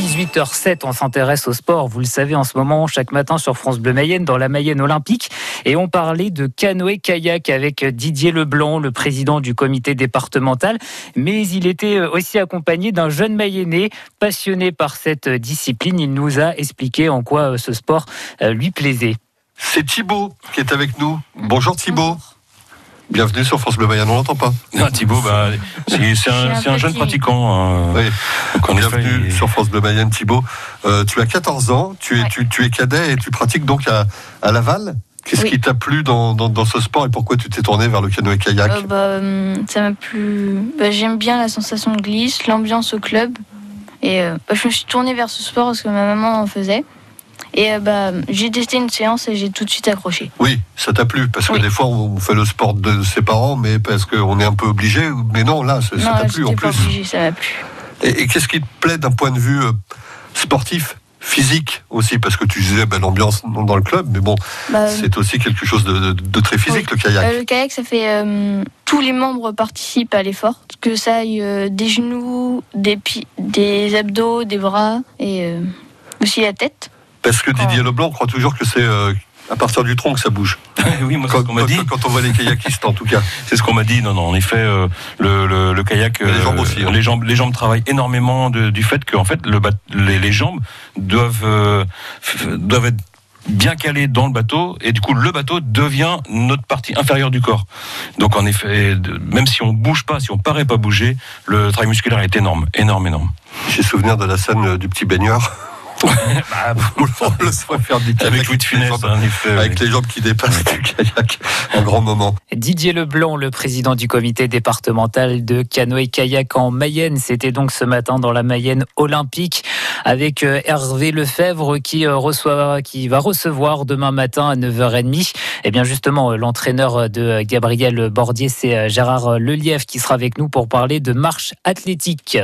8h07, on s'intéresse au sport. Vous le savez, en ce moment, chaque matin sur France Bleu Mayenne, dans la Mayenne olympique. Et on parlait de canoë-kayak avec Didier Leblanc, le président du comité départemental. Mais il était aussi accompagné d'un jeune Mayennais passionné par cette discipline. Il nous a expliqué en quoi ce sport lui plaisait. C'est Thibaut qui est avec nous. Bonjour Thibaut. Bienvenue sur France Bleu Mayenne, on l'entend pas Non, Thibaut, bah, c'est un, jeune pratiquant. Hein. Oui. Bienvenue sur France Bleu Mayenne, Thibaut. Euh, tu as 14 ans, tu es, tu, es cadet et tu pratiques donc à, Laval Qu'est-ce qui t'a plu dans, ce sport et pourquoi tu t'es tourné vers le canoë-kayak euh, bah, hum, Ça m'a plu. Bah, j'aime bien la sensation de glisse, l'ambiance au club. Et euh, bah, je me suis tourné vers ce sport parce que ma maman en faisait. Et euh, bah, j'ai testé une séance et j'ai tout de suite accroché. Oui, ça t'a plu Parce que des fois, on fait le sport de ses parents, mais parce qu'on est un peu obligé. Mais non, là, ça t'a plu en plus. Obligé, ça m'a plu. Et, qu'est-ce qui te plaît d'un point de vue euh, sportif physique aussi, parce que tu disais ben, l'ambiance dans le club, mais bon, bah, c'est aussi quelque chose de, très physique, le kayak. Euh, le kayak, ça fait. tous les membres participent à l'effort, que ça aille des genoux, des, des abdos, des bras et aussi la tête. Parce que Didier Leblanc croit toujours que c'est euh, à partir du tronc que ça bouge. oui, moi, quand, m'a dit. Quand on voit les kayakistes, en tout cas. C'est ce qu'on m'a dit. Non, non, en effet, euh, le, le, kayak. les jambes aussi. Hein. Les, jambes, les jambes travaillent énormément du fait que, en fait, le, les, les, jambes doivent, euh, doivent être bien calées dans le bateau et du coup le bateau devient notre partie inférieure du corps. Donc en effet, même si on bouge pas, si on paraît pas bouger, le travail musculaire est énorme, énorme, énorme. J'ai souvenir de la scène du petit baigneur bah, on le faire du avec, avec les jambes qui dépassent du kayak, un grand moment. Didier Leblanc, le président du comité départemental de canoë-kayak en Mayenne, c'était donc ce matin dans la Mayenne olympique avec euh, Hervé Lefebvre qui, euh, reçoit, qui va recevoir demain matin à 9h30. Et eh bien justement, euh, l'entraîneur de Gabriel Bordier, c'est Gérard Lelièvre qui sera avec nous pour parler de marche athlétique.